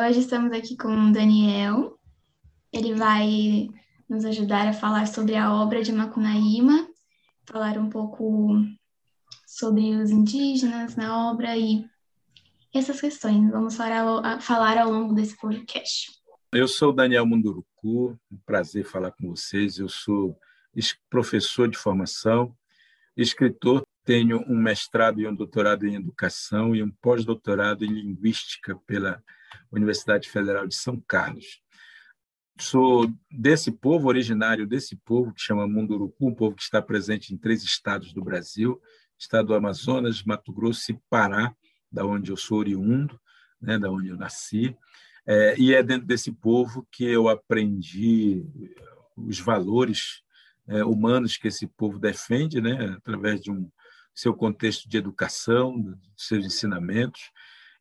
Hoje estamos aqui com o Daniel. Ele vai nos ajudar a falar sobre a obra de Macunaíma, falar um pouco sobre os indígenas na obra e essas questões. Vamos falar, falar ao longo desse podcast. Eu sou Daniel Munduruku, um prazer falar com vocês. Eu sou professor de formação, escritor, tenho um mestrado e um doutorado em educação e um pós-doutorado em linguística pela Universidade Federal de São Carlos. Sou desse povo, originário desse povo que chama Munduruku, um povo que está presente em três estados do Brasil, estado do Amazonas, Mato Grosso e Pará, da onde eu sou oriundo, né, da onde eu nasci. É, e é dentro desse povo que eu aprendi os valores é, humanos que esse povo defende, né, através de um seu contexto de educação, seus ensinamentos.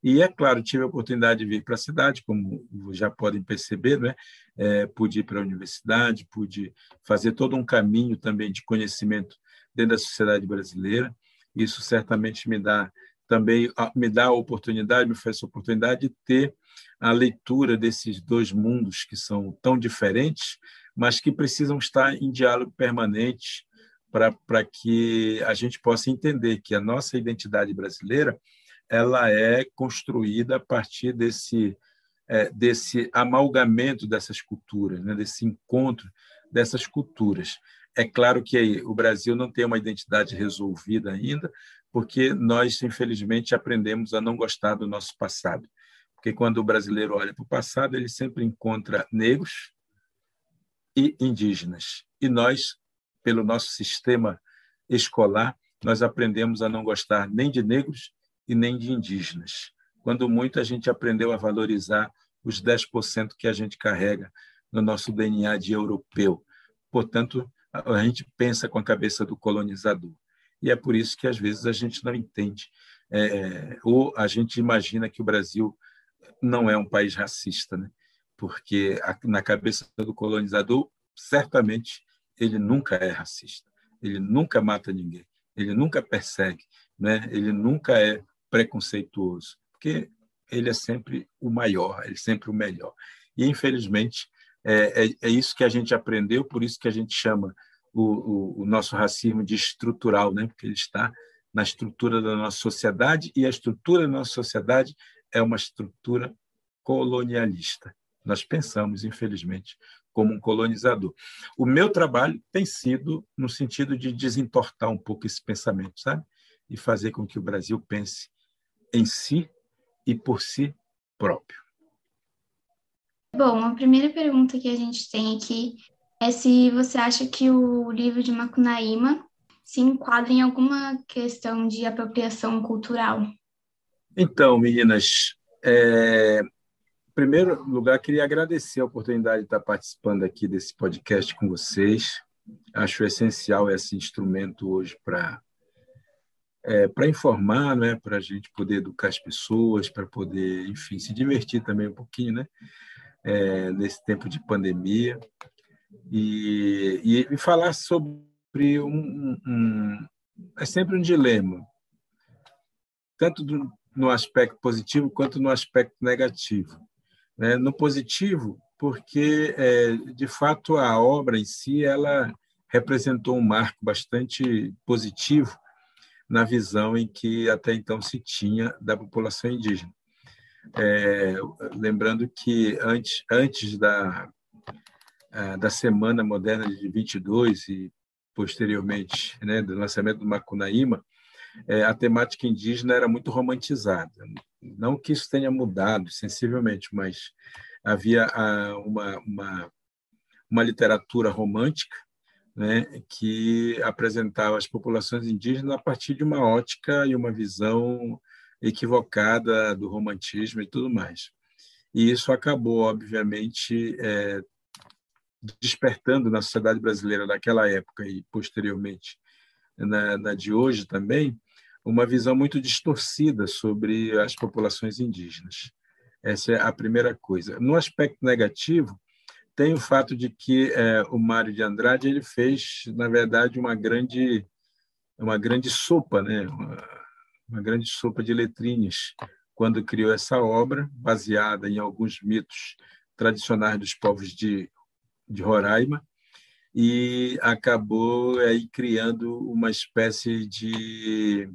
E, é claro, tive a oportunidade de vir para a cidade, como já podem perceber, né? É, pude ir para a universidade, pude fazer todo um caminho também de conhecimento dentro da sociedade brasileira. Isso certamente me dá também me dá a oportunidade, me oferece a oportunidade de ter a leitura desses dois mundos que são tão diferentes, mas que precisam estar em diálogo permanente para que a gente possa entender que a nossa identidade brasileira ela é construída a partir desse é, desse amalgamento dessas culturas, né, desse encontro dessas culturas. É claro que o Brasil não tem uma identidade resolvida ainda, porque nós, infelizmente, aprendemos a não gostar do nosso passado. Porque quando o brasileiro olha para o passado, ele sempre encontra negros e indígenas. E nós, pelo nosso sistema escolar, nós aprendemos a não gostar nem de negros e nem de indígenas. Quando muito a gente aprendeu a valorizar os 10% que a gente carrega no nosso DNA de europeu. Portanto, a gente pensa com a cabeça do colonizador. E é por isso que às vezes a gente não entende, é, ou a gente imagina que o Brasil não é um país racista, né? porque na cabeça do colonizador, certamente, ele nunca é racista, ele nunca mata ninguém, ele nunca persegue, né? ele nunca é preconceituoso, porque ele é sempre o maior, ele é sempre o melhor. E, infelizmente, é, é, é isso que a gente aprendeu, por isso que a gente chama o, o, o nosso racismo de estrutural, né? porque ele está na estrutura da nossa sociedade, e a estrutura da nossa sociedade é uma estrutura colonialista. Nós pensamos, infelizmente, como um colonizador. O meu trabalho tem sido no sentido de desentortar um pouco esse pensamento, sabe? E fazer com que o Brasil pense em si e por si próprio. Bom, a primeira pergunta que a gente tem aqui é se você acha que o livro de Macunaíma se enquadra em alguma questão de apropriação cultural. Então, meninas, é, em primeiro lugar, queria agradecer a oportunidade de estar participando aqui desse podcast com vocês. Acho essencial esse instrumento hoje para é, para informar, né, para a gente poder educar as pessoas, para poder, enfim, se divertir também um pouquinho, né, é, nesse tempo de pandemia e, e, e falar sobre um, um, é sempre um dilema, tanto do, no aspecto positivo quanto no aspecto negativo. Né? No positivo, porque é, de fato a obra em si ela representou um marco bastante positivo na visão em que até então se tinha da população indígena. É, lembrando que antes, antes da, da Semana Moderna de 22 e posteriormente né, do lançamento do Macunaíma, é, a temática indígena era muito romantizada. Não que isso tenha mudado sensivelmente, mas havia a, uma, uma, uma literatura romântica né, que apresentava as populações indígenas a partir de uma ótica e uma visão equivocada do romantismo e tudo mais. E isso acabou, obviamente, é, despertando na sociedade brasileira daquela época e posteriormente na, na de hoje também, uma visão muito distorcida sobre as populações indígenas. Essa é a primeira coisa. No aspecto negativo, tem o fato de que é, o Mário de Andrade ele fez, na verdade, uma grande uma grande sopa, né? Uma, uma grande sopa de letrinhas quando criou essa obra, baseada em alguns mitos tradicionais dos povos de, de Roraima, e acabou aí criando uma espécie de,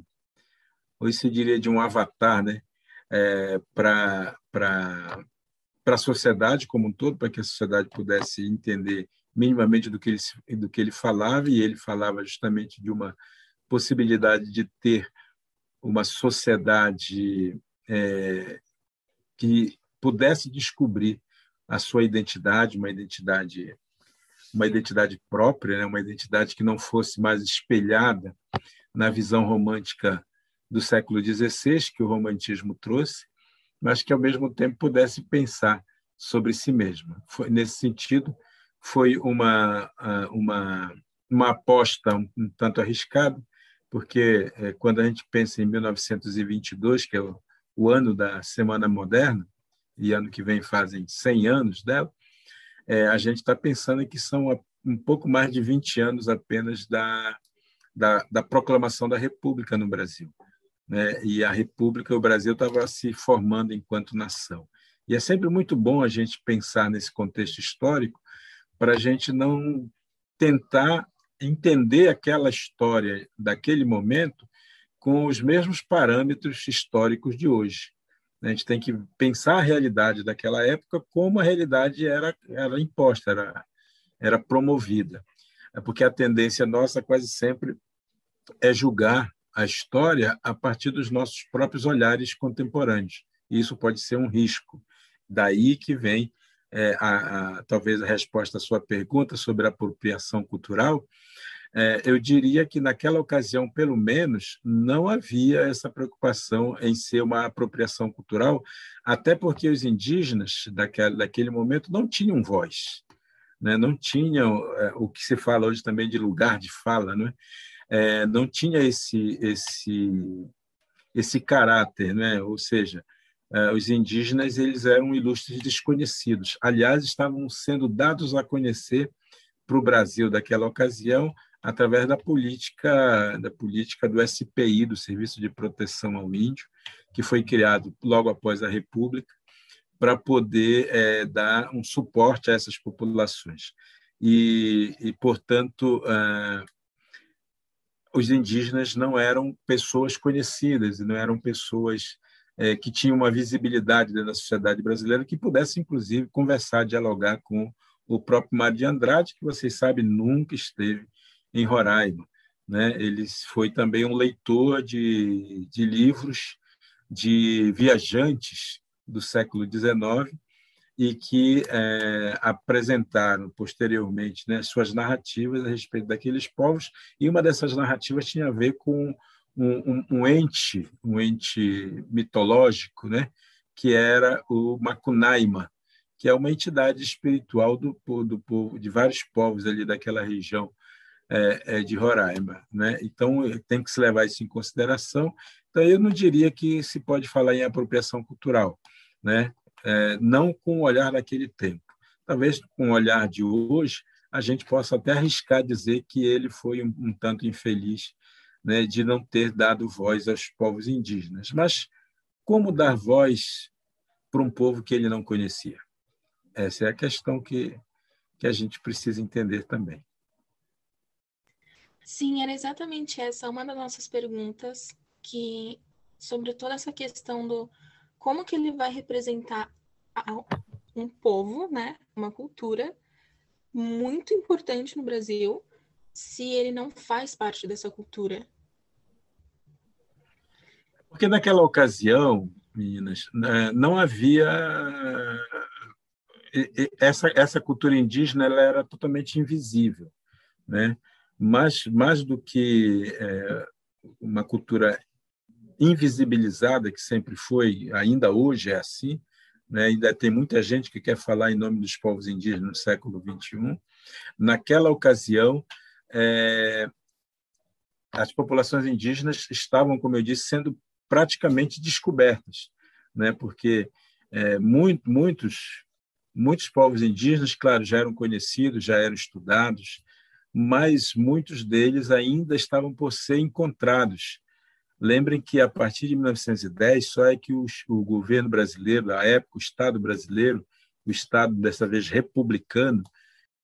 hoje se diria de um avatar, né? É, para para a sociedade como um todo, para que a sociedade pudesse entender minimamente do que, ele, do que ele falava, e ele falava justamente de uma possibilidade de ter uma sociedade é, que pudesse descobrir a sua identidade, uma identidade uma identidade própria, né? uma identidade que não fosse mais espelhada na visão romântica do século XVI que o romantismo trouxe, mas que ao mesmo tempo pudesse pensar sobre si mesma. Foi nesse sentido foi uma uma uma aposta um, tanto arriscada, porque é, quando a gente pensa em 1922, que é o, o ano da Semana Moderna, e ano que vem fazem 100 anos dela, é, a gente está pensando que são um pouco mais de 20 anos apenas da, da, da proclamação da República no Brasil né? e a República, o Brasil estava se formando enquanto nação. E é sempre muito bom a gente pensar nesse contexto histórico para a gente não tentar entender aquela história daquele momento com os mesmos parâmetros históricos de hoje. A gente tem que pensar a realidade daquela época como a realidade era, era imposta, era, era promovida. É porque a tendência nossa quase sempre é julgar a história a partir dos nossos próprios olhares contemporâneos. E isso pode ser um risco. Daí que vem é, a, a, talvez a resposta à sua pergunta sobre a apropriação cultural. É, eu diria que naquela ocasião, pelo menos, não havia essa preocupação em ser uma apropriação cultural, até porque os indígenas daquele, daquele momento não tinham voz, né? não tinham é, o que se fala hoje também de lugar de fala, não é? não tinha esse esse esse caráter, né? Ou seja, é, os indígenas eles eram ilustres desconhecidos. Aliás, estavam sendo dados a conhecer para o Brasil daquela ocasião através da política da política do SPI, do Serviço de Proteção ao Índio, que foi criado logo após a República para poder é, dar um suporte a essas populações. E, e portanto, é, os indígenas não eram pessoas conhecidas, não eram pessoas é, que tinham uma visibilidade dentro da sociedade brasileira que pudesse, inclusive, conversar, dialogar com o próprio Mário de Andrade, que vocês sabem nunca esteve em Roraima. Né? Ele foi também um leitor de, de livros de viajantes do século XIX e que é, apresentaram posteriormente né, suas narrativas a respeito daqueles povos, e uma dessas narrativas tinha a ver com um, um, um ente, um ente mitológico, né, que era o Macunaíma, que é uma entidade espiritual do, do povo, de vários povos ali daquela região é, de Roraima. Né? Então, tem que se levar isso em consideração. Então, eu não diria que se pode falar em apropriação cultural. Né? É, não com o olhar daquele tempo. Talvez com o olhar de hoje, a gente possa até arriscar dizer que ele foi um, um tanto infeliz né, de não ter dado voz aos povos indígenas. Mas como dar voz para um povo que ele não conhecia? Essa é a questão que, que a gente precisa entender também. Sim, era exatamente essa uma das nossas perguntas que sobre toda essa questão do como que ele vai representar um povo, né, uma cultura muito importante no Brasil, se ele não faz parte dessa cultura. Porque naquela ocasião, meninas, né, não havia essa essa cultura indígena, ela era totalmente invisível, né? Mas mais do que é, uma cultura invisibilizada, que sempre foi, ainda hoje é assim, né? ainda tem muita gente que quer falar em nome dos povos indígenas no século XXI. Naquela ocasião, é, as populações indígenas estavam, como eu disse, sendo praticamente descobertas, né? porque é, muito, muitos, muitos povos indígenas, claro, já eram conhecidos, já eram estudados, mas muitos deles ainda estavam por ser encontrados Lembrem que a partir de 1910 só é que o, governo brasileiro, a época, o Estado brasileiro, o Estado dessa vez republicano,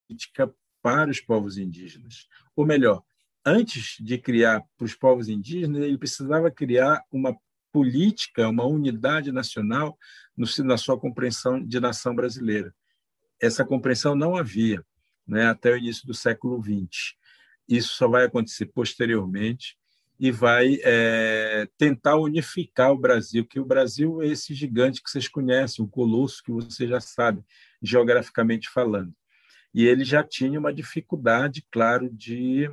política para os povos indígenas. Ou melhor, antes de criar para os povos indígenas, ele precisava criar uma política, uma unidade nacional no, na sua compreensão de nação brasileira. Essa compreensão não havia né, até o início do século XX. Isso só vai acontecer posteriormente e vai é, tentar unificar o Brasil, que o Brasil é esse gigante que vocês conhecem, um colosso que você já sabe, geograficamente falando. E ele já tinha uma dificuldade, claro, de,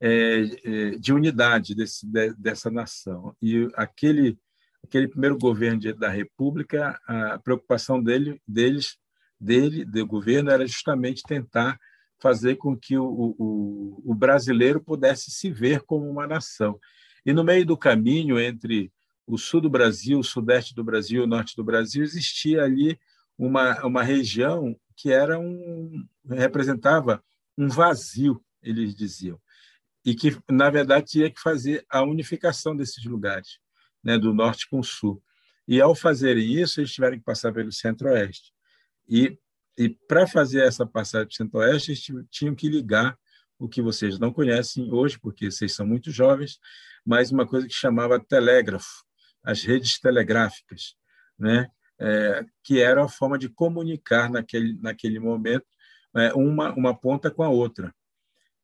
é, é de unidade desse, de, dessa nação. E aquele, aquele primeiro governo da República, a preocupação dele, deles, dele, do governo, era justamente tentar fazer com que o, o, o brasileiro pudesse se ver como uma nação. E no meio do caminho entre o sul do Brasil, o sudeste do Brasil, o norte do Brasil, existia ali uma, uma região que era um representava um vazio, eles diziam, e que na verdade tinha que fazer a unificação desses lugares, né, do norte com o sul. E ao fazerem isso, eles tiveram que passar pelo centro-oeste. E e para fazer essa passagem para o Centro-Oeste, eles tinham que ligar o que vocês não conhecem hoje, porque vocês são muito jovens, mas uma coisa que chamava telégrafo, as redes telegráficas, né? É, que era a forma de comunicar naquele, naquele momento é, uma, uma ponta com a outra.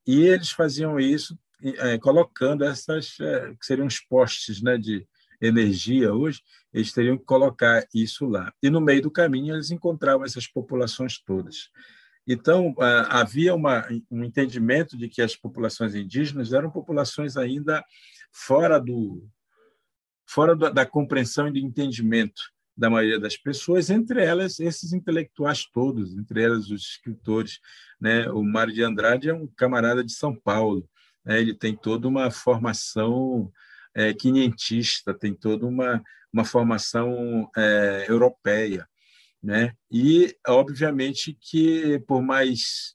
E eles faziam isso é, colocando essas, é, que seriam os postes né, de, energia hoje, eles teriam que colocar isso lá. E no meio do caminho eles encontravam essas populações todas. Então, havia uma, um entendimento de que as populações indígenas eram populações ainda fora, do, fora da compreensão e do entendimento da maioria das pessoas, entre elas esses intelectuais todos, entre elas os escritores. Né? O Mário de Andrade é um camarada de São Paulo, né? ele tem toda uma formação é, quinhentista, tem toda uma, uma formação é, europeia. Né? E, obviamente, que por mais,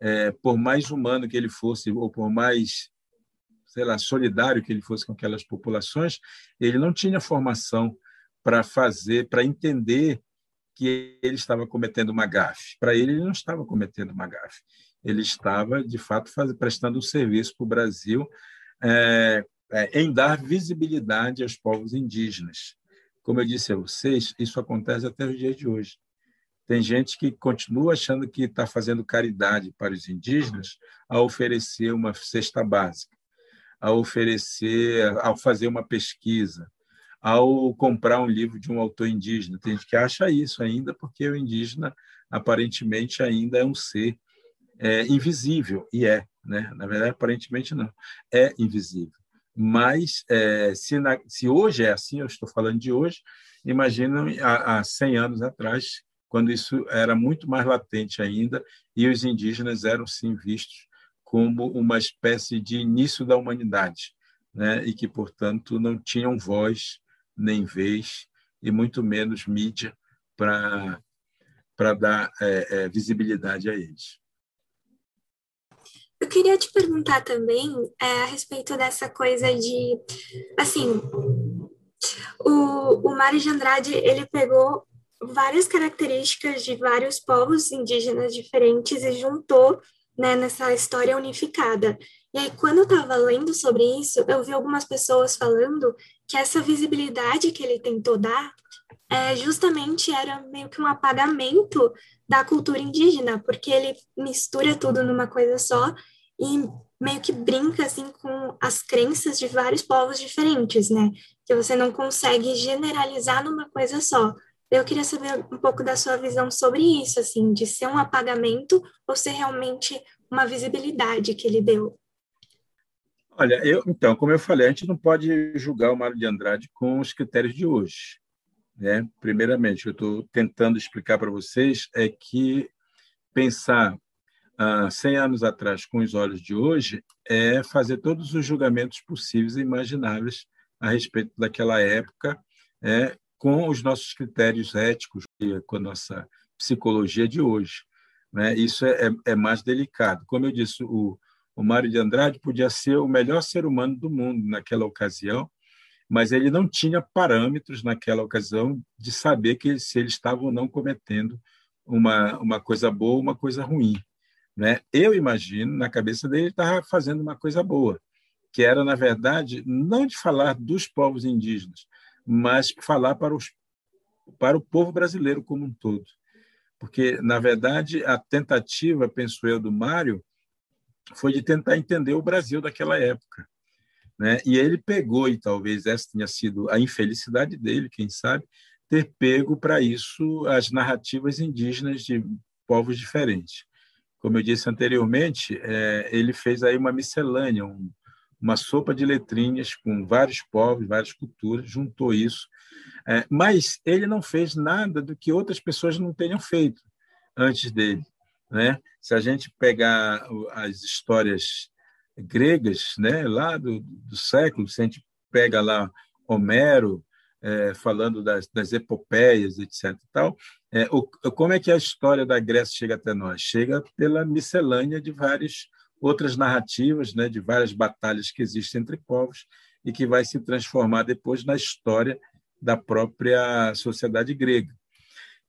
é, por mais humano que ele fosse, ou por mais sei lá, solidário que ele fosse com aquelas populações, ele não tinha formação para fazer, para entender que ele estava cometendo uma gafe. Para ele, ele não estava cometendo uma gafe. Ele estava, de fato, faz, prestando um serviço para o Brasil é, é, em dar visibilidade aos povos indígenas. Como eu disse a vocês, isso acontece até os dias de hoje. Tem gente que continua achando que está fazendo caridade para os indígenas ao oferecer uma cesta básica, ao oferecer, ao fazer uma pesquisa, ao comprar um livro de um autor indígena. Tem gente que acha isso ainda porque o indígena aparentemente ainda é um ser é, invisível e é, né? Na verdade, aparentemente não, é invisível. Mas é, se, na, se, hoje é assim, eu estou falando de hoje, imagina há, há 100 anos atrás, quando isso era muito mais latente ainda e os indígenas eram sim vistos como uma espécie de início da humanidade, né? e que, portanto, não tinham voz nem vez e muito menos mídia para dar é, é, visibilidade a eles. Eu queria te perguntar também é, a respeito dessa coisa de, assim, o, o Mário de Andrade, ele pegou várias características de vários povos indígenas diferentes e juntou né, nessa história unificada. E aí, quando eu estava lendo sobre isso, eu vi algumas pessoas falando que essa visibilidade que ele tentou dar é, justamente era meio que um apagamento da cultura indígena, porque ele mistura tudo numa coisa só e meio que brinca assim com as crenças de vários povos diferentes, né? Que você não consegue generalizar numa coisa só. Eu queria saber um pouco da sua visão sobre isso, assim, de ser um apagamento ou ser realmente uma visibilidade que ele deu. Olha, eu, então, como eu falei, a gente não pode julgar o Mário de Andrade com os critérios de hoje. Né? Primeiramente, eu estou tentando explicar para vocês é que pensar há 100 anos atrás com os olhos de hoje é fazer todos os julgamentos possíveis e imagináveis a respeito daquela época, é, com os nossos critérios éticos e com a nossa psicologia de hoje. Né? Isso é, é, é mais delicado. Como eu disse, o, o Mário de Andrade podia ser o melhor ser humano do mundo naquela ocasião, mas ele não tinha parâmetros naquela ocasião de saber que se ele estava ou não cometendo uma, uma coisa boa ou uma coisa ruim. Né? Eu imagino, na cabeça dele, ele estava fazendo uma coisa boa, que era, na verdade, não de falar dos povos indígenas, mas falar para, os, para o povo brasileiro como um todo. Porque, na verdade, a tentativa, penso eu, do Mário foi de tentar entender o Brasil daquela época. Né? E ele pegou, e talvez essa tenha sido a infelicidade dele, quem sabe, ter pego para isso as narrativas indígenas de povos diferentes. Como eu disse anteriormente, é, ele fez aí uma miscelânea, um, uma sopa de letrinhas com vários povos, várias culturas, juntou isso. É, mas ele não fez nada do que outras pessoas não tenham feito antes dele. Né? Se a gente pegar as histórias gregas, né, lá do, do século, se a gente pega lá Homero é, falando das, das, epopeias, etc. Tal, é, o, como é que a história da Grécia chega até nós? Chega pela miscelânea de várias outras narrativas, né, de várias batalhas que existem entre povos e que vai se transformar depois na história da própria sociedade grega.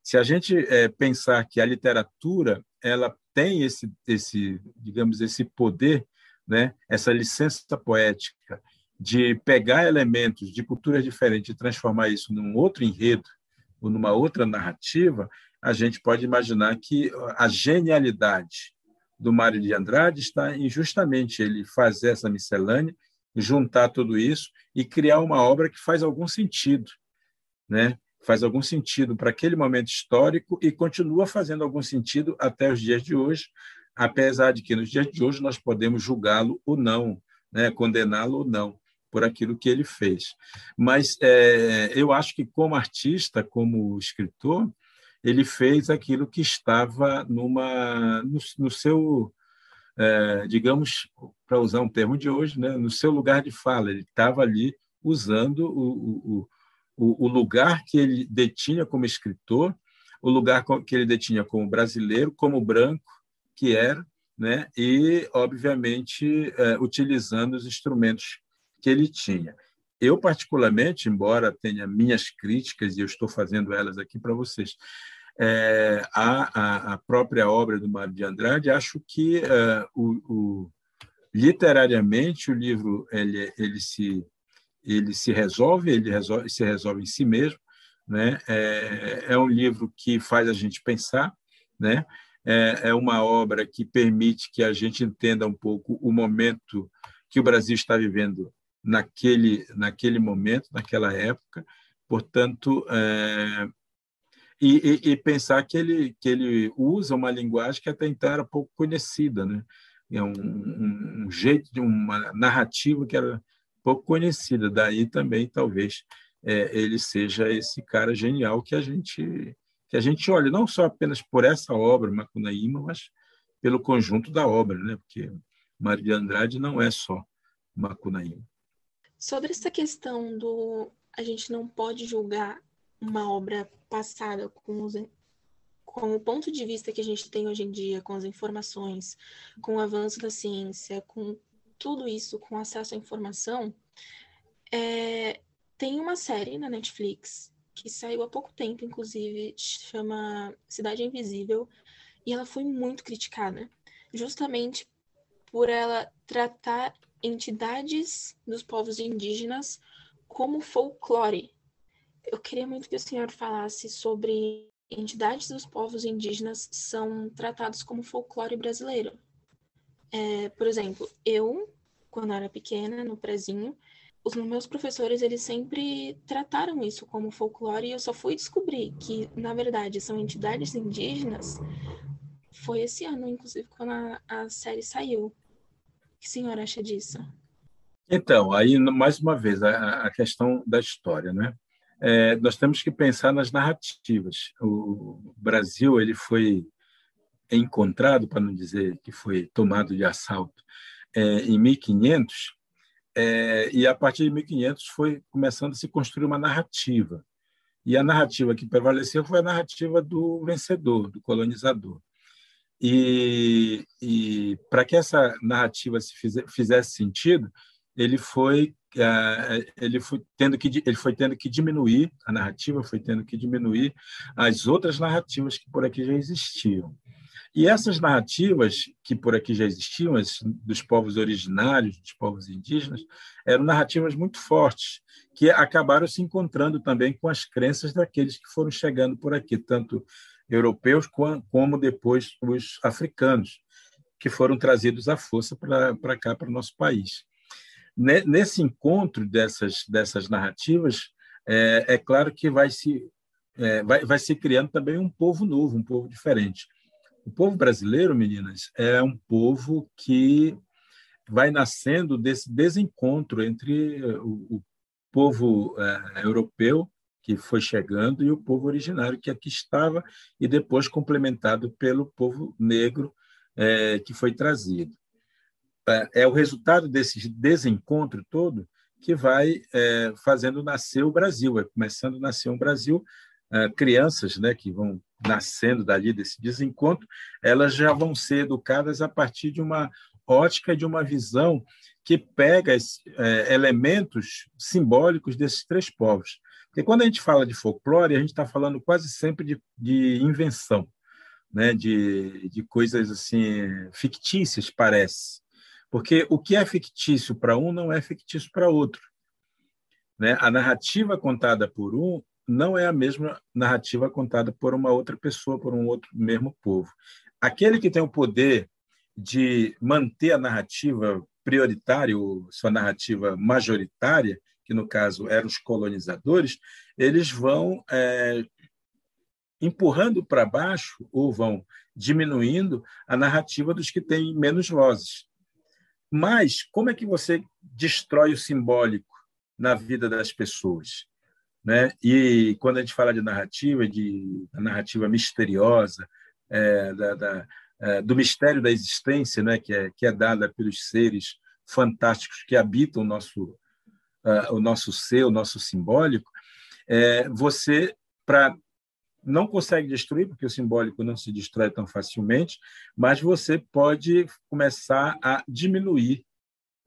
Se a gente é, pensar que a literatura ela tem esse, esse, digamos, esse poder, né, essa licença poética de pegar elementos de culturas diferentes e transformar isso num outro enredo ou numa outra narrativa, a gente pode imaginar que a genialidade do Mário de Andrade está em justamente ele fazer essa miscelânea, juntar tudo isso e criar uma obra que faz algum sentido, né? faz algum sentido para aquele momento histórico e continua fazendo algum sentido até os dias de hoje, apesar de que nos dias de hoje nós podemos julgá-lo ou não, né, condená-lo ou não por aquilo que ele fez. Mas é, eu acho que como artista, como escritor, ele fez aquilo que estava numa no, no seu, é, digamos, para usar um termo de hoje, né, no seu lugar de fala. Ele estava ali usando o, o o, o lugar que ele detinha como escritor, o lugar que ele detinha como brasileiro, como branco que era, né? e, obviamente, é, utilizando os instrumentos que ele tinha. Eu, particularmente, embora tenha minhas críticas, e eu estou fazendo elas aqui para vocês, é, a, a, própria obra do Mário de Andrade, acho que é, o, o, literariamente o livro ele, ele se ele se resolve, ele resolve, se resolve em si mesmo, né? É, é um livro que faz a gente pensar, né? É, é uma obra que permite que a gente entenda um pouco o momento que o Brasil está vivendo naquele naquele momento, naquela época. Portanto, é, e, e, e, pensar que ele que ele usa uma linguagem que até então era pouco conhecida, né? É um, um, um jeito de uma narrativa que era pouco conhecida. Daí também, talvez, é, ele seja esse cara genial que a gente que a gente olha não só apenas por essa obra, Macunaíma, mas pelo conjunto da obra, né? Porque Maria Andrade não é só Macunaíma. Sobre essa questão do a gente não pode julgar uma obra passada com os com o ponto de vista que a gente tem hoje em dia, com as informações, com o avanço da ciência, com tudo isso com acesso à informação, é, tem uma série na Netflix que saiu há pouco tempo, inclusive, chama Cidade Invisível, e ela foi muito criticada, justamente por ela tratar entidades dos povos indígenas como folclore. Eu queria muito que o senhor falasse sobre entidades dos povos indígenas são tratados como folclore brasileiro. É, por exemplo, eu, quando era pequena, no prezinho, os meus professores, eles sempre trataram isso como folclore e eu só fui descobrir que, na verdade, são entidades indígenas foi esse ano, inclusive, quando a, a série saiu. O que a senhora acha disso? Então, aí, mais uma vez, a, a questão da história, né? É, nós temos que pensar nas narrativas. O Brasil ele foi encontrado, para não dizer que foi tomado de assalto, é, em 1500, é, e a partir de 1500 foi começando a se construir uma narrativa. E a narrativa que prevaleceu foi a narrativa do vencedor, do colonizador. E, e para que essa narrativa se fizesse sentido, ele foi é, ele foi tendo que ele foi tendo que diminuir a narrativa, foi tendo que diminuir as outras narrativas que por aqui já existiam. E essas narrativas que por aqui já existiam, dos povos originários, dos povos indígenas, eram narrativas muito fortes, que acabaram se encontrando também com as crenças daqueles que foram chegando por aqui, tanto europeus como depois os africanos, que foram trazidos à força para cá, para o nosso país. Nesse encontro dessas, dessas narrativas, é, é claro que vai se, é, vai, vai se criando também um povo novo, um povo diferente. O povo brasileiro, meninas, é um povo que vai nascendo desse desencontro entre o, o povo é, europeu que foi chegando e o povo originário que aqui estava e depois complementado pelo povo negro é, que foi trazido. É, é o resultado desse desencontro todo que vai é, fazendo nascer o Brasil, é começando a nascer um Brasil, crianças né, que vão nascendo dali desse desencontro, elas já vão ser educadas a partir de uma ótica, de uma visão que pega é, elementos simbólicos desses três povos. Porque quando a gente fala de folclore, a gente está falando quase sempre de, de invenção, né? de, de coisas assim fictícias, parece. Porque o que é fictício para um não é fictício para outro. Né? A narrativa contada por um não é a mesma narrativa contada por uma outra pessoa, por um outro mesmo povo. Aquele que tem o poder de manter a narrativa prioritária, sua narrativa majoritária, que no caso eram os colonizadores, eles vão é, empurrando para baixo ou vão diminuindo a narrativa dos que têm menos vozes. Mas como é que você destrói o simbólico na vida das pessoas? Né? E quando a gente fala de narrativa, de narrativa misteriosa, é, da, da, é, do mistério da existência, né? que, é, que é dada pelos seres fantásticos que habitam o nosso, uh, o nosso ser, o nosso simbólico, é, você, para não consegue destruir, porque o simbólico não se destrói tão facilmente, mas você pode começar a diminuir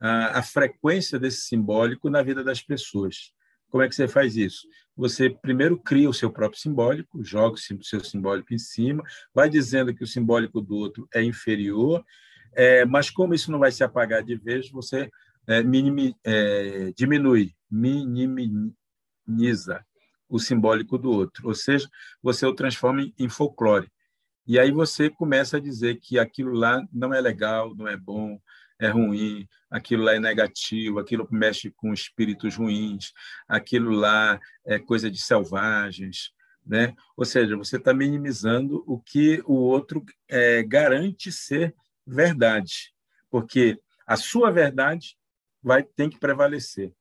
a, a, frequência desse simbólico na vida das pessoas. Como é que você faz isso? Você primeiro cria o seu próprio simbólico, joga o seu simbólico em cima, vai dizendo que o simbólico do outro é inferior, é, mas como isso não vai se apagar de vez, você é, minimi, é, diminui, minimiza o simbólico do outro, ou seja, você o transforma em folclore. E aí você começa a dizer que aquilo lá não é legal, não é bom, é ruim, aquilo lá é negativo, aquilo mexe com espíritos ruins, aquilo lá é coisa de selvagens, né? Ou seja, você está minimizando o que o outro é, garante ser verdade, porque a sua verdade vai ter que prevalecer.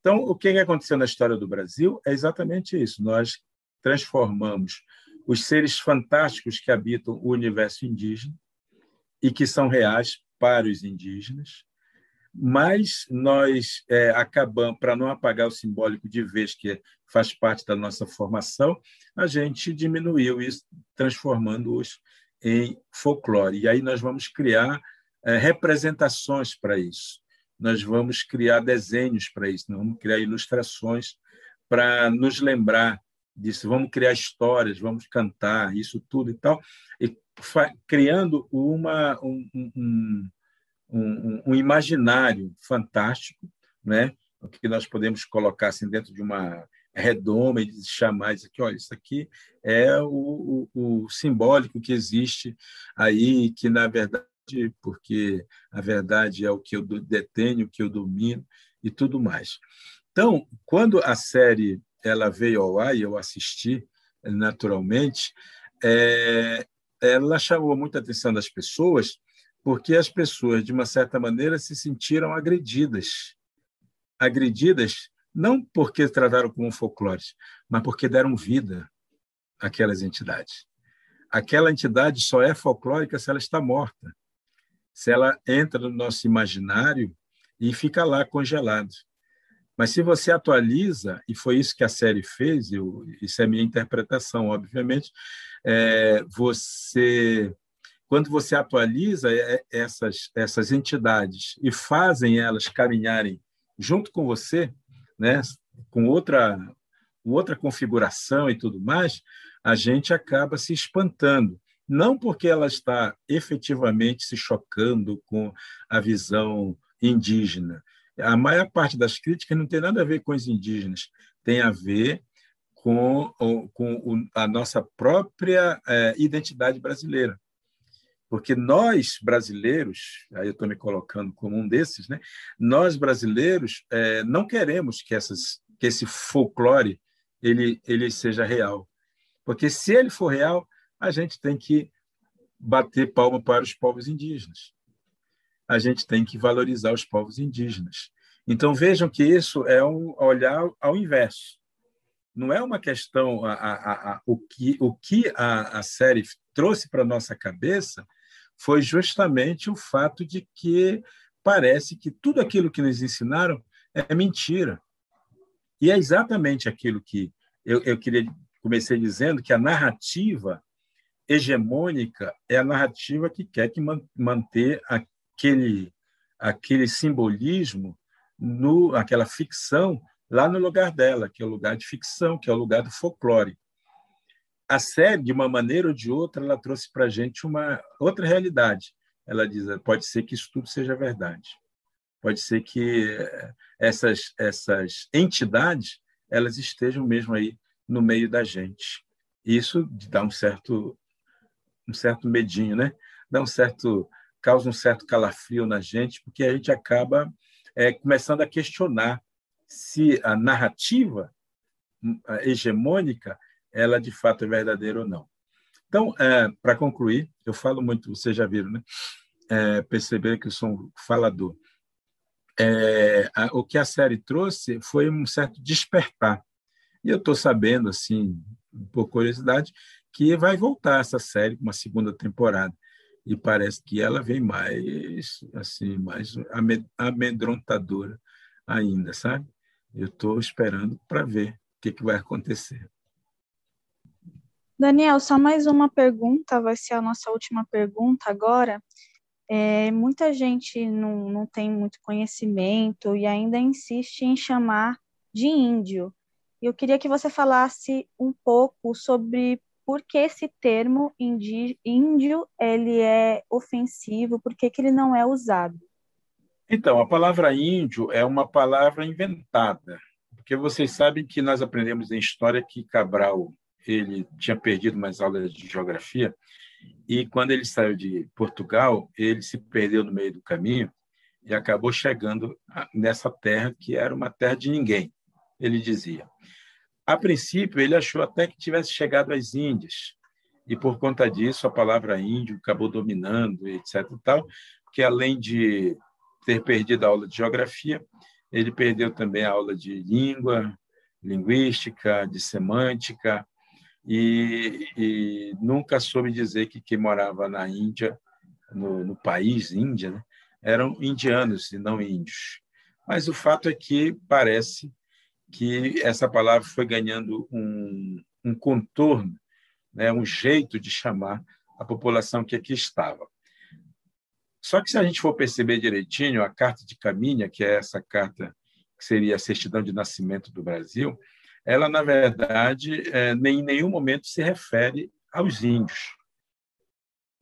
Então, o que aconteceu na história do Brasil é exatamente isso. Nós transformamos os seres fantásticos que habitam o universo indígena e que são reais para os indígenas, mas nós é, acabamos, para não apagar o simbólico de vez que faz parte da nossa formação, a gente diminuiu isso, transformando-os em folclore. E aí nós vamos criar é, representações para isso nós vamos criar desenhos para isso, nós vamos criar ilustrações para nos lembrar disso, vamos criar histórias, vamos cantar, isso tudo e tal, e criando uma, um, um, um, um, imaginário fantástico, né? o que nós podemos colocar assim, dentro de uma redoma e chamar isso aqui, olha, isso aqui é o, o, o simbólico que existe aí, que na verdade porque a verdade é o que eu detenho, o que eu domino e tudo mais. Então, quando a série ela veio ao ar e eu assisti naturalmente, é, ela chamou muita atenção das pessoas, porque as pessoas, de uma certa maneira, se sentiram agredidas. Agredidas não porque trataram como folclore, mas porque deram vida àquelas entidades. Aquela entidade só é folclórica se ela está morta se ela entra no nosso imaginário e fica lá congelado. Mas se você atualiza, e foi isso que a série fez, eu, isso é minha interpretação, obviamente, é, você quando você atualiza é, essas, essas entidades e fazem elas caminharem junto com você, né, com outra, outra configuração e tudo mais, a gente acaba se espantando. Não porque ela está efetivamente se chocando com a visão indígena. A maior parte das críticas não tem nada a ver com os indígenas, tem a ver com, com a nossa própria é, identidade brasileira. Porque nós, brasileiros, aí eu estou me colocando como um desses, né? nós, brasileiros, é, não queremos que, essas, que esse folclore ele, ele seja real. Porque se ele for real, a gente tem que bater palma para os povos indígenas. A gente tem que valorizar os povos indígenas. Então vejam que isso é um olhar ao inverso. Não é uma questão a, a, a, o que o que a, a série trouxe para nossa cabeça foi justamente o fato de que parece que tudo aquilo que nos ensinaram é mentira. E é exatamente aquilo que eu, eu queria comecei dizendo que a narrativa hegemônica é a narrativa que quer que manter aquele aquele simbolismo no aquela ficção lá no lugar dela, que é o lugar de ficção, que é o lugar do folclore a série, de uma maneira ou de outra, ela trouxe para a gente uma outra realidade. Ela diz: pode ser que isso tudo seja verdade. Pode ser que eh, essas, essas entidades elas estejam mesmo aí no meio da gente. Isso dá um certo um certo medinho, né? Dá um certo causa um certo calafrio na gente, porque a gente acaba é, começando a questionar se a narrativa hum, hegemônica ela de fato é verdadeira ou não. Então, é, para concluir, eu falo muito, vocês já viram, né? É, perceber que eu sou um falador. É, a, o que a série trouxe foi um certo despertar. E eu estou sabendo, assim, por curiosidade, que vai voltar essa série com uma segunda temporada. E parece que ela vem mais, assim, mais amedrontadora ainda, sabe? Eu estou esperando para ver o que, que vai acontecer. Daniel, só mais uma pergunta, vai ser a nossa última pergunta agora. É, muita gente não, não tem muito conhecimento e ainda insiste em chamar de índio. Eu queria que você falasse um pouco sobre por que esse termo índio ele é ofensivo, por que, que ele não é usado. Então, a palavra índio é uma palavra inventada, porque vocês sabem que nós aprendemos em história que Cabral ele tinha perdido umas aulas de geografia e quando ele saiu de Portugal, ele se perdeu no meio do caminho e acabou chegando nessa terra que era uma terra de ninguém, ele dizia. A princípio, ele achou até que tivesse chegado às Índias, e por conta disso a palavra índio acabou dominando, etc. Tal, porque além de ter perdido a aula de geografia, ele perdeu também a aula de língua, linguística, de semântica, e, e nunca soube dizer que quem morava na Índia, no, no país Índia, né, eram indianos e não índios. Mas o fato é que parece que essa palavra foi ganhando um, um contorno, né, um jeito de chamar a população que aqui estava. Só que se a gente for perceber direitinho, a carta de Caminha, que é essa carta que seria a certidão de nascimento do Brasil, ela, na verdade, é, em nenhum momento se refere aos índios.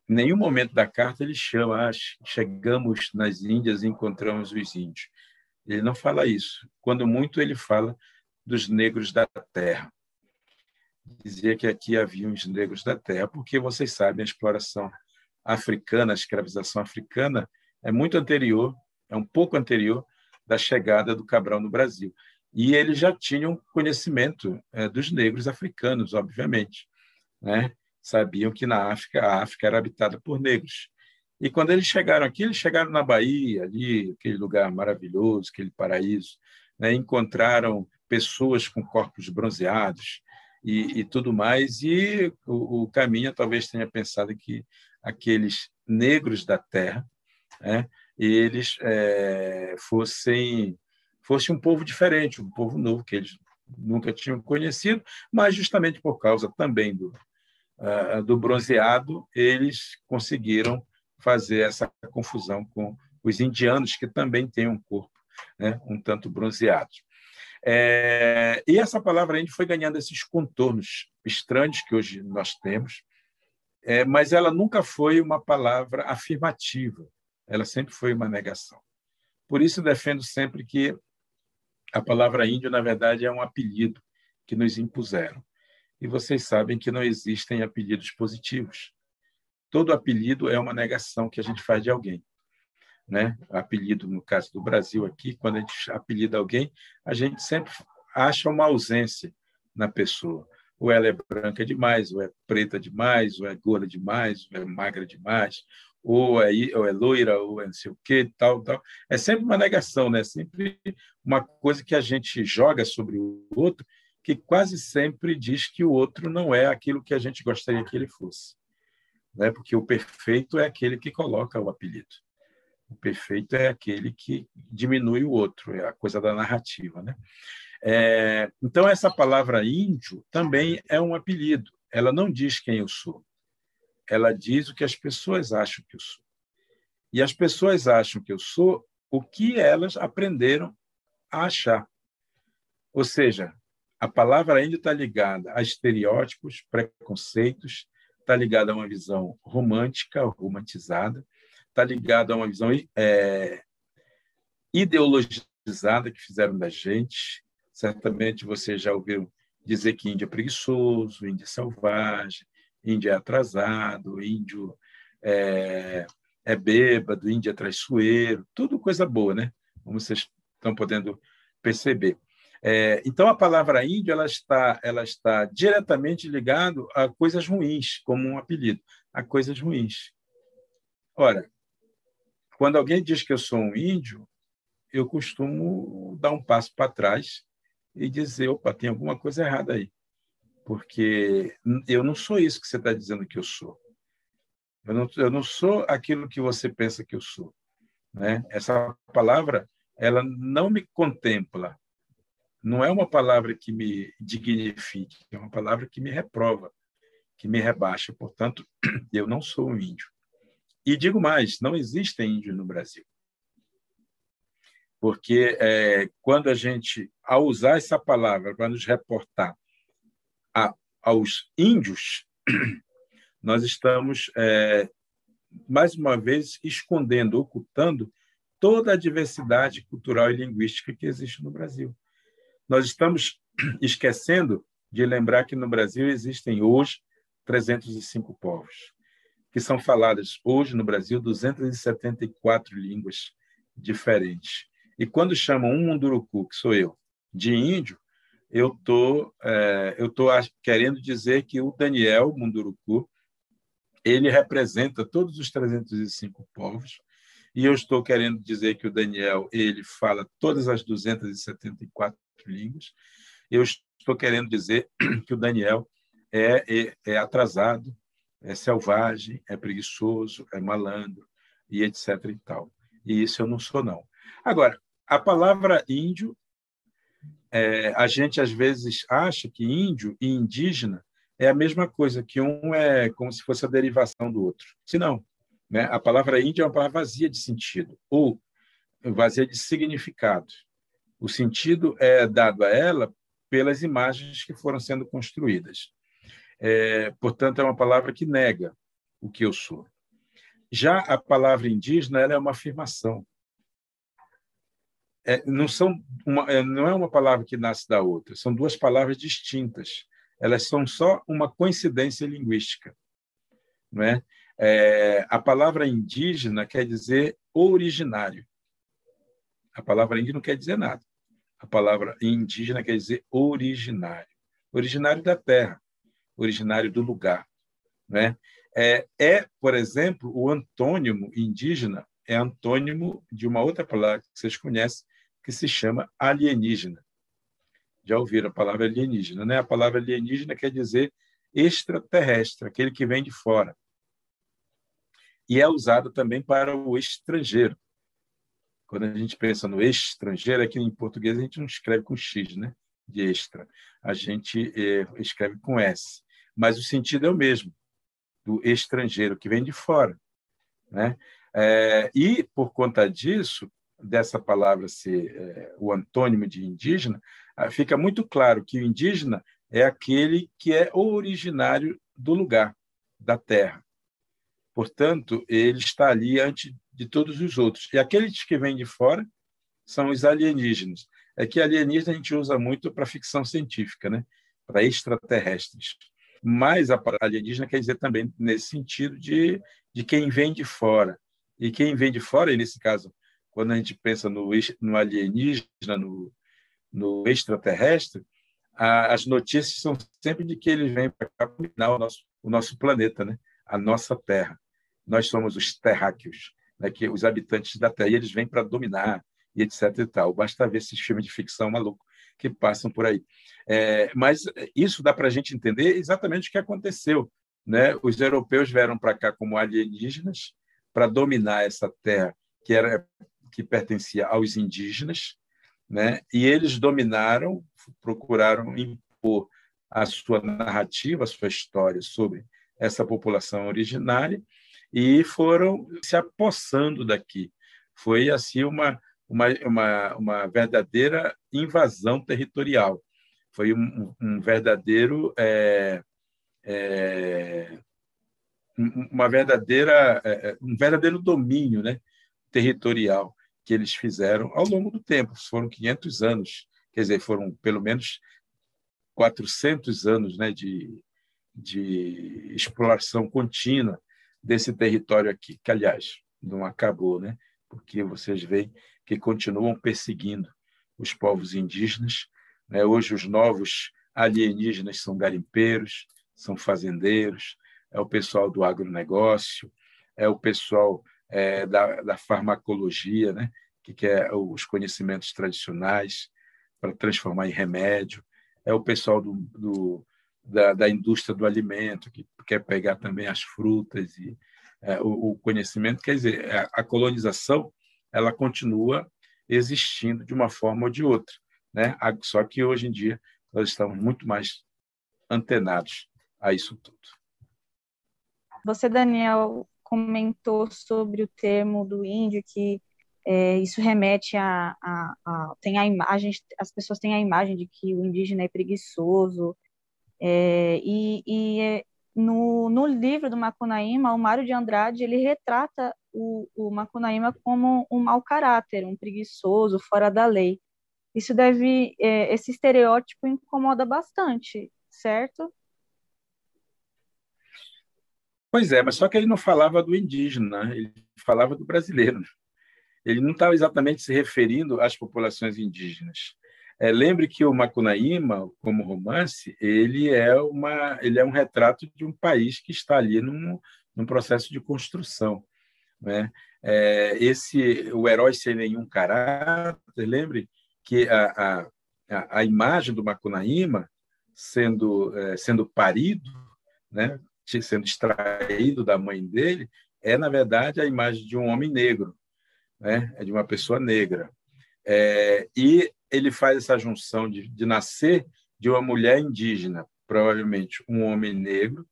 Em nenhum momento da carta ele chama, ah, chegamos nas Índias e encontramos os índios. Ele não fala isso. Quando muito, ele fala dos negros da terra. Dizia que aqui havia os negros da terra, porque vocês sabem, a exploração africana, a escravização africana, é muito anterior, é um pouco anterior da chegada do Cabral no Brasil. E eles já tinham conhecimento é, dos negros africanos, obviamente. Né? Sabiam que na África, a África era habitada por negros. E quando eles chegaram aqui, eles chegaram na Bahia, ali, aquele lugar maravilhoso, aquele paraíso, né? encontraram pessoas com corpos bronzeados e, e tudo mais. E o, o Caminha talvez tenha pensado que aqueles negros da terra, né? eles é, fossem fosse um povo diferente, um povo novo que eles nunca tinham conhecido, mas justamente por causa também do, uh, do bronzeado, eles conseguiram fazer essa confusão com os indianos, que também têm um corpo né, um tanto bronzeado. É, e essa palavra índio foi ganhando esses contornos estranhos que hoje nós temos, é, mas ela nunca foi uma palavra afirmativa, ela sempre foi uma negação. Por isso, defendo sempre que a palavra índio, na verdade, é um apelido que nos impuseram. E vocês sabem que não existem apelidos positivos. Todo apelido é uma negação que a gente faz de alguém. Né? Apelido, no caso do Brasil aqui, quando a gente apelida alguém, a gente sempre acha uma ausência na pessoa. Ou ela é branca demais, ou é preta demais, ou é gorda demais, ou é magra demais, ou é, ou é loira, ou é não sei o quê, tal, tal. É sempre uma negação, né? sempre uma coisa que a gente joga sobre o outro, que quase sempre diz que o outro não é aquilo que a gente gostaria que ele fosse. Né? Porque o perfeito é aquele que coloca o apelido. O perfeito é aquele que diminui o outro, é a coisa da narrativa. Né? É, então, essa palavra índio também é um apelido. Ela não diz quem eu sou ela diz o que as pessoas acham que eu sou. E as pessoas acham que eu sou o que elas aprenderam a achar. Ou seja, a palavra ainda está ligada a estereótipos, preconceitos, está ligada a uma visão romântica, romantizada, está ligada a uma visão é, ideologizada que fizeram da gente. Certamente você já ouviu dizer que índio é preguiçoso, índio é selvagem, índio é atrasado, índio é, é bêbado, índio é traiçoeiro, tudo coisa boa, né? Como vocês estão podendo perceber. É, então a palavra índio ela está ela está diretamente ligado a coisas ruins como um apelido a coisas ruins ora quando alguém diz que eu sou um índio eu costumo dar um passo para trás e dizer opa tem alguma coisa errada aí porque eu não sou isso que você está dizendo que eu sou. Eu não, eu não sou aquilo que você pensa que eu sou. Né? Essa palavra, ela não me contempla. Não é uma palavra que me dignifique, é uma palavra que me reprova, que me rebaixa. Portanto, eu não sou um índio. E digo mais, não existe índio no Brasil. Porque é, quando a gente, ao usar essa palavra para nos reportar a, aos índios, nós estamos, é, mais uma vez, escondendo, ocultando toda a diversidade cultural e linguística que existe no Brasil. Nós estamos esquecendo de lembrar que no Brasil existem hoje 305 povos, que são faladas hoje no Brasil 274 línguas diferentes. E quando chamam um munduruku, que sou eu, de índio, eu tô, é, eu tô querendo dizer que o Daniel Munduruku ele representa todos os 305 povos e eu estou querendo dizer que o Daniel ele fala todas as 274 línguas. Eu estou querendo dizer que o Daniel é, é, é atrasado, é selvagem, é preguiçoso, é malandro e etc e tal. E isso eu não sou não. Agora, a palavra índio é, a gente às vezes acha que índio e indígena é a mesma coisa, que um é como se fosse a derivação do outro. Se não, né? a palavra índio é uma palavra vazia de sentido, ou vazia de significado. O sentido é dado a ela pelas imagens que foram sendo construídas. É, portanto, é uma palavra que nega o que eu sou. Já a palavra indígena é uma afirmação é, não são uma, é, não é uma palavra que nasce da outra, são duas palavras distintas. Elas são só uma coincidência linguística, não é? é a palavra indígena quer dizer originário. A palavra índio não quer dizer nada. A palavra indígena quer dizer originário. Originário da terra, originário do lugar. Né? É, é, por exemplo, o antônimo indígena é antônimo de uma outra palavra que vocês conhecem, que se chama alienígena. Já ouviram a palavra alienígena, né? A palavra alienígena quer dizer extraterrestre, aquele que vem de fora. E é usado também para o estrangeiro. Quando a gente pensa no estrangeiro, aqui em português a gente não escreve com X, né? De extra. A gente é, escreve com S. mas o sentido é o mesmo, do estrangeiro, que vem de fora. Né? É, e, por conta disso, dessa palavra ser é, o antônimo de indígena, ah, fica muito claro que o indígena é aquele que é originário do lugar, da terra. Portanto, ele está ali antes de todos os outros. E aqueles que vêm de fora são os alienígenas. É que alienígena a gente usa muito para ficção científica, né? para extraterrestres. Mas a alienígena quer dizer também nesse sentido de, de quem vem de fora. E quem vem de fora, e nesse caso, quando a gente pensa no, no alienígena, no, no extraterrestre, a, as notícias são sempre de que eles vêm para dominar o nosso, o nosso planeta, né? a nossa Terra. Nós somos os terráqueos, né? que os habitantes da Terra, eles vêm para dominar, e etc. E tal. Basta ver esses filmes de ficção maluco que passam por aí. É, mas isso dá para a gente entender exatamente o que aconteceu. Né? Os europeus vieram para cá como alienígenas para dominar essa terra que era que pertencia aos indígenas, né? E eles dominaram, procuraram impor a sua narrativa, a sua história sobre essa população originária e foram se apossando daqui. Foi assim uma uma, uma, uma verdadeira invasão territorial. Foi um, um verdadeiro é, é, uma verdadeira é, é, um verdadeiro domínio, né, territorial que eles fizeram ao longo do tempo. Foram 500 anos, quer dizer, foram pelo menos 400 anos, né, de, de exploração contínua desse território aqui, que aliás não acabou, né? Porque vocês veem que continuam perseguindo os povos indígenas. Né? Hoje, os novos alienígenas são garimpeiros, são fazendeiros, é o pessoal do agronegócio, é o pessoal é, da, da, farmacologia, né? que quer os conhecimentos tradicionais para transformar em remédio, é o pessoal do, do da, da, indústria do alimento, que quer pegar também as frutas e é, o, o, conhecimento. Quer dizer, a, a colonização ela continua existindo de uma forma ou de outra. Né? Só que hoje em dia nós estamos muito mais antenados a isso tudo. Você, Daniel, comentou sobre o termo do índio que é, isso remete a, a, a, tem a imagem as pessoas têm a imagem de que o indígena é preguiçoso é, e, e é, no, no livro do Macunaíma, o Mário de Andrade, ele retrata o, o Macunaíma como um mau caráter, um preguiçoso, fora da lei. Isso deve, é, esse estereótipo incomoda bastante, certo? Pois é, mas só que ele não falava do indígena, ele falava do brasileiro. Ele não estava exatamente se referindo às populações indígenas. É, lembre que o Macunaíma, como romance, ele é, uma, ele é um retrato de um país que está ali num, num processo de construção. Né? É, esse, o herói sem nenhum caráter, lembre que a, a, a imagem do Macunaíma sendo, é, sendo parido, né? sendo extraído da mãe dele, é, na verdade, a imagem de um homem negro, né? é de uma pessoa negra. É, e ele faz essa junção de, de nascer de uma mulher indígena, provavelmente um homem negro,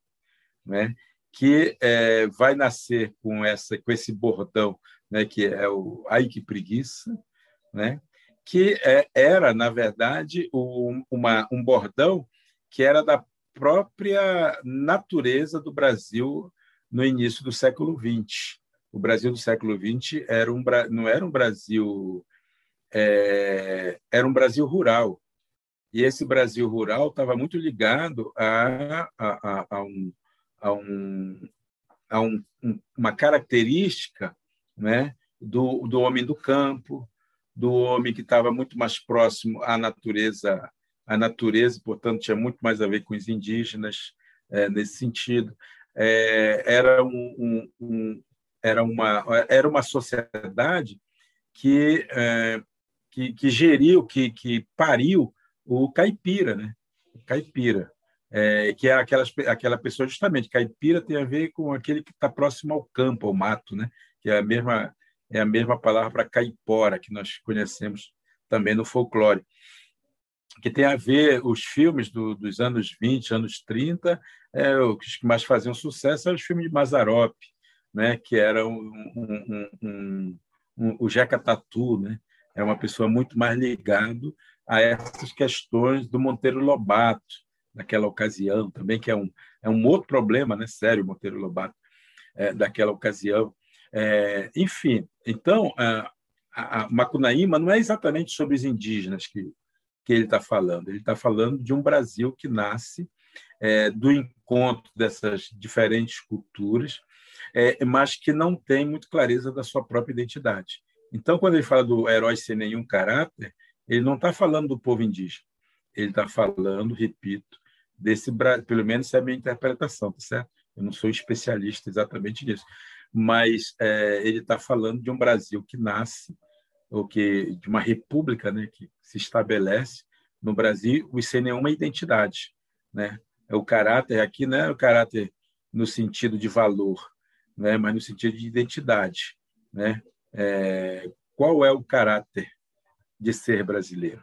né, que é, vai nascer com essa com esse bordão, né, que é o ai que preguiça, né, que é, era na verdade o, uma, um bordão que era da própria natureza do Brasil no início do século XX. O Brasil do século XX era um, não era um Brasil é, era um Brasil rural. E esse Brasil rural estava muito ligado a, a, a, um, a, um, a um, uma característica né, do, do homem do campo, do homem que estava muito mais próximo à natureza, à natureza, portanto tinha muito mais a ver com os indígenas é, nesse sentido. É, era, um, um, era, uma, era uma sociedade que é, que, que geriu, que, que pariu o caipira, né? Caipira, é, que é aquelas, aquela pessoa justamente. Caipira tem a ver com aquele que está próximo ao campo, ao mato, né? Que é a mesma é a mesma palavra para caipora que nós conhecemos também no folclore. que tem a ver os filmes do, dos anos 20, anos 30, é, os que mais faziam sucesso eram os filmes de Mazarop, né, que era um, um, um, um, o Jeca Tatu, né, é uma pessoa muito mais ligado a essas questões do Monteiro Lobato, naquela ocasião também, que é um, é um outro problema, né, sério, Monteiro Lobato, é, daquela ocasião. É, enfim, então, a, a Macunaíma não é exatamente sobre os indígenas que, que ele está falando, ele está falando de um Brasil que nasce é, do encontro dessas diferentes culturas, é, mas que não tem muito clareza da sua própria identidade. Então, quando ele fala do herói sem nenhum caráter, ele não está falando do povo indígena, ele está falando, repito, desse pelo menos essa é a minha interpretação, tá certo? Eu não sou especialista exatamente nisso, mas é, ele está falando de um Brasil que nasce ou que de uma república, né, que se estabelece no Brasil sem nenhuma identidade, né? É o caráter aqui, não é o caráter no sentido de valor, né, mas no sentido de identidade, né? É, qual é o caráter de ser brasileiro?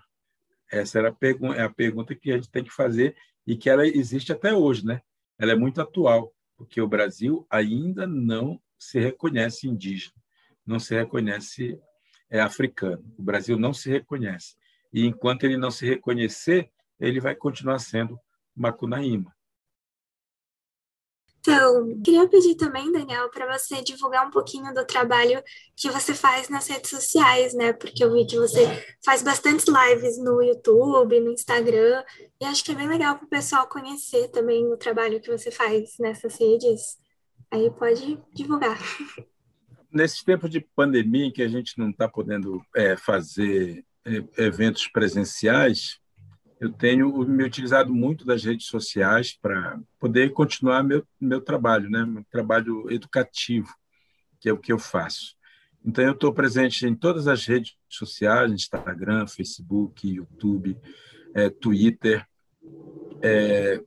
Essa era a, pergu é a pergunta que a gente tem que fazer e que ela existe até hoje, né? Ela é muito atual, porque o Brasil ainda não se reconhece indígena, não se reconhece é, africano. O Brasil não se reconhece. E enquanto ele não se reconhecer, ele vai continuar sendo Macunaíma. Então, queria pedir também, Daniel, para você divulgar um pouquinho do trabalho que você faz nas redes sociais, né? Porque eu vi que você faz bastantes lives no YouTube, no Instagram, e acho que é bem legal para o pessoal conhecer também o trabalho que você faz nessas redes. Aí pode divulgar. Nesses tempos de pandemia em que a gente não está podendo é, fazer é, eventos presenciais, eu tenho me utilizado muito das redes sociais para poder continuar meu meu trabalho, né? Meu trabalho educativo, que é o que eu faço. Então eu estou presente em todas as redes sociais, Instagram, Facebook, YouTube, é, Twitter, é,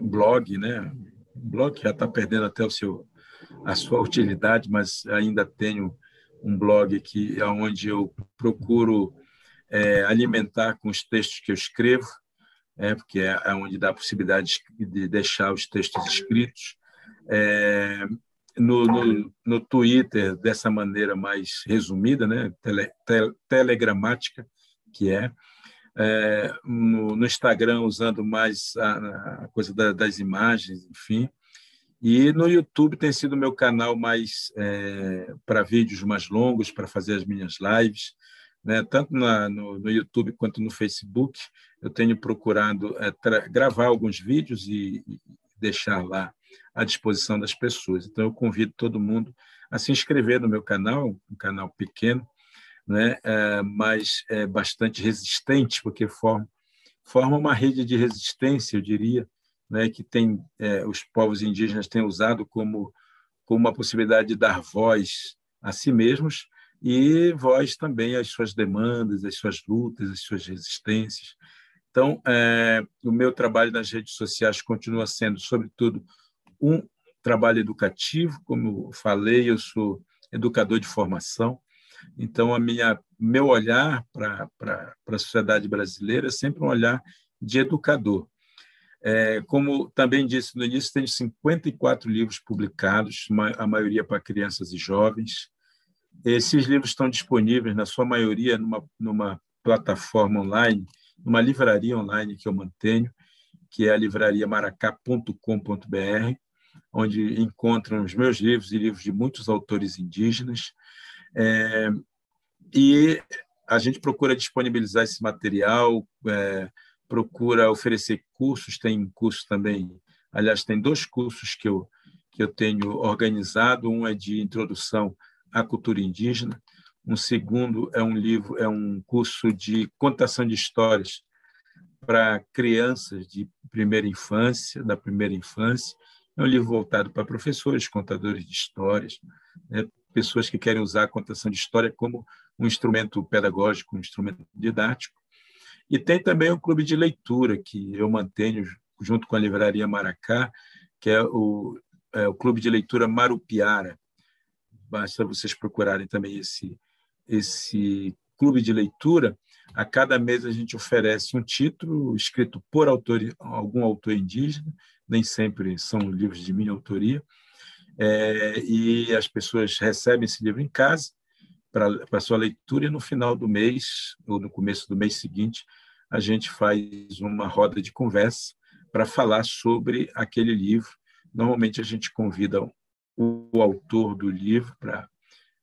blog, né? Blog já está perdendo até o seu a sua utilidade, mas ainda tenho um blog que onde eu procuro é, alimentar com os textos que eu escrevo, é, porque é, é onde dá a possibilidade de deixar os textos escritos. É, no, no, no, Twitter, dessa maneira mais resumida, né, tele, te, telegramática, que é, é no, no, Instagram, usando mais a, a coisa da, das imagens, enfim. E no YouTube tem sido meu canal mais é, para vídeos mais longos, para fazer as minhas lives né? tanto na, no, no, YouTube quanto no Facebook. Eu tenho procurado é, gravar alguns vídeos e, e, deixar lá à disposição das pessoas. Então, eu convido todo mundo a se inscrever no meu canal, um canal pequeno, né? É, mas é bastante resistente, porque forma, forma uma rede de resistência, eu diria, né? que tem é, os povos indígenas têm usado como, como uma possibilidade de dar voz a si mesmos e voz também às suas demandas, às suas lutas, às suas resistências. Então, é, o meu trabalho nas redes sociais continua sendo, sobretudo, um trabalho educativo, como falei, eu sou educador de formação, então a minha meu olhar para a sociedade brasileira é sempre um olhar de educador. É, como também disse no início, tenho 54 livros publicados, a maioria para crianças e jovens, esses livros estão disponíveis, na sua maioria, numa, numa plataforma online, numa livraria online que eu mantenho, que é a livrariamaracá.com.br, onde encontram os meus livros e livros de muitos autores indígenas. É, e a gente procura disponibilizar esse material, é, procura oferecer cursos, tem cursos também, aliás, tem dois cursos que eu, que eu tenho organizado, um é de introdução a cultura indígena. Um segundo é um livro, é um curso de contação de histórias para crianças de primeira infância, da primeira infância. É um livro voltado para professores, contadores de histórias, né? pessoas que querem usar a contação de história como um instrumento pedagógico, um instrumento didático. E tem também o clube de leitura que eu mantenho junto com a livraria Maracá, que é o, é o clube de leitura Marupiara, basta vocês procurarem também esse, esse clube de leitura, A cada mês a gente oferece um título escrito por autor, algum autor indígena, nem sempre são livros de minha autoria, é, e as pessoas recebem esse livro em casa para sua leitura e no final do mês ou no começo do mês seguinte a gente faz uma roda de conversa para falar sobre aquele livro. Normalmente a gente convida o, autor do livro para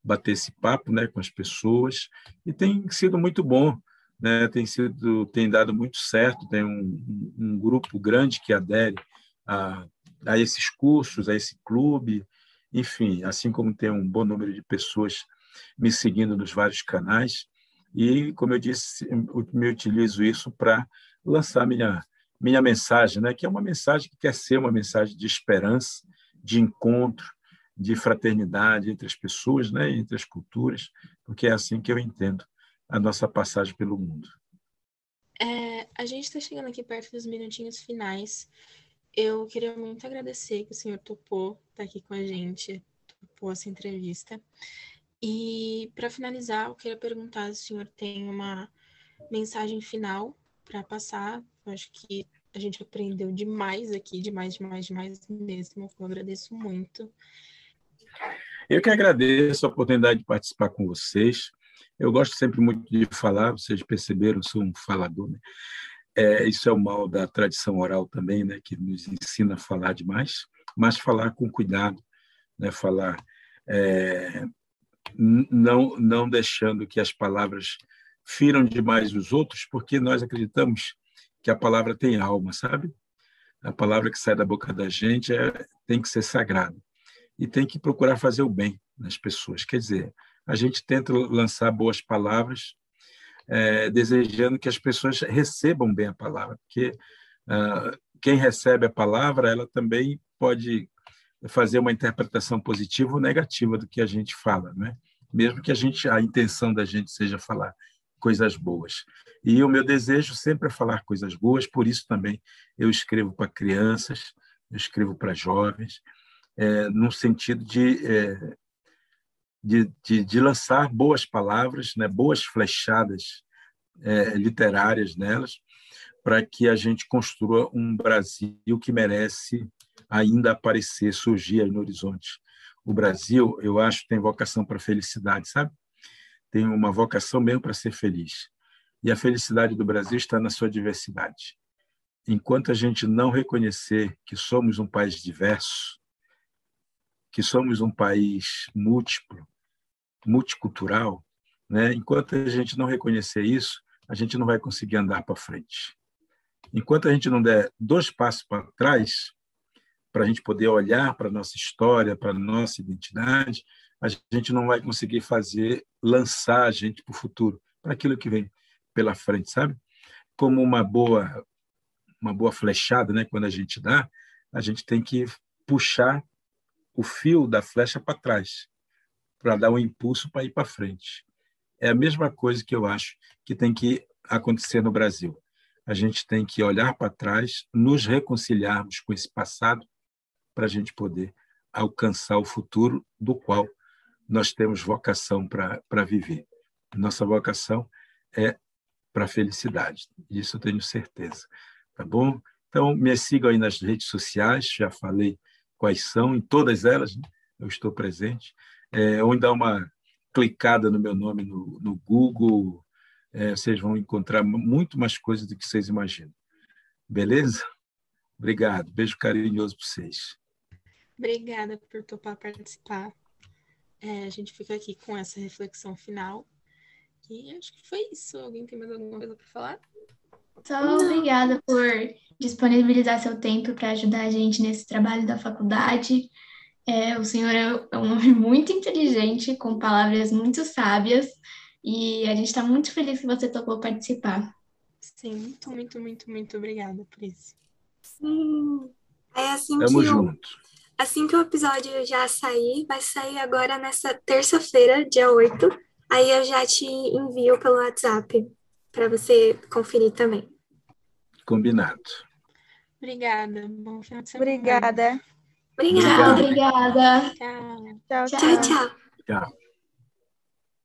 bater esse papo, né, com as pessoas e tem sido muito bom, né? Tem sido tem dado muito certo. Tem um, um grupo grande que adere a, a esses cursos, a esse clube, enfim, assim como tem um bom número de pessoas me seguindo nos vários canais. E, como eu disse, eu me utilizo isso para lançar minha, minha mensagem, né? que é uma mensagem que quer ser uma mensagem de esperança, de encontro, de fraternidade entre as pessoas, né? entre as culturas, porque é assim que eu entendo a nossa passagem pelo mundo. É, a gente está chegando aqui perto dos minutinhos finais. Eu queria muito agradecer que o senhor topou estar tá aqui com a gente, topou essa entrevista. E para finalizar, eu queria perguntar se o senhor tem uma mensagem final para passar. Eu acho que a gente aprendeu demais aqui, demais, demais, demais mesmo. Eu agradeço muito. Eu que agradeço a oportunidade de participar com vocês. Eu gosto sempre muito de falar, vocês perceberam, sou um falador. Né? É, isso é o mal da tradição oral também, né? que nos ensina a falar demais, mas falar com cuidado, né? falar é, não, não deixando que as palavras firam demais os outros, porque nós acreditamos que a palavra tem alma, sabe? A palavra que sai da boca da gente é, tem que ser sagrada e tem que procurar fazer o bem nas pessoas. Quer dizer, a gente tenta lançar boas palavras, é, desejando que as pessoas recebam bem a palavra, porque uh, quem recebe a palavra, ela também pode fazer uma interpretação positiva ou negativa do que a gente fala, né? Mesmo que a gente a intenção da gente seja falar coisas boas. E o meu desejo sempre é falar coisas boas, por isso também eu escrevo para crianças, eu escrevo para jovens, é, no sentido de, é, de, de, de, lançar boas palavras, né, boas flechadas é, literárias nelas, para que a gente construa um Brasil que merece ainda aparecer, surgir aí no horizonte. O Brasil, eu acho, tem vocação para felicidade, sabe? Tem uma vocação mesmo para ser feliz. E a felicidade do Brasil está na sua diversidade. Enquanto a gente não reconhecer que somos um país diverso, que somos um país múltiplo, multicultural, né? enquanto a gente não reconhecer isso, a gente não vai conseguir andar para frente. Enquanto a gente não der dois passos para trás, para a gente poder olhar para a nossa história, para a nossa identidade, a gente não vai conseguir fazer, lançar a gente para o futuro, para aquilo que vem pela frente, sabe? Como uma boa, uma boa flechada, né? Quando a gente dá, a gente tem que puxar o fio da flecha para trás, para dar um impulso para ir para frente. É a mesma coisa que eu acho que tem que acontecer no Brasil. A gente tem que olhar para trás, nos reconciliarmos com esse passado para a gente poder alcançar o futuro do qual nós temos vocação para viver. Nossa vocação é para a felicidade, isso eu tenho certeza. Tá bom? Então, me sigam aí nas redes sociais, já falei quais são, em todas elas né? eu estou presente. É, ou dar uma clicada no meu nome no, no Google, é, vocês vão encontrar muito mais coisas do que vocês imaginam. Beleza? Obrigado. Beijo carinhoso para vocês. Obrigada por topar participar. É, a gente fica aqui com essa reflexão final. E acho que foi isso. Alguém tem mais alguma coisa para falar? Só obrigada por disponibilizar seu tempo para ajudar a gente nesse trabalho da faculdade. É, o senhor é um homem muito inteligente, com palavras muito sábias, e a gente está muito feliz que você topou participar. Sim, muito, muito, muito, muito obrigada por isso. Sim. É assim Tamo que junto. Assim que o episódio já sair, vai sair agora nessa terça-feira, dia 8. Aí eu já te envio pelo WhatsApp para você conferir também. Combinado. Obrigada. Bom final de semana. Obrigada. Obrigada. Obrigada. Tchau. Tchau, Tchau, tchau. Tchau.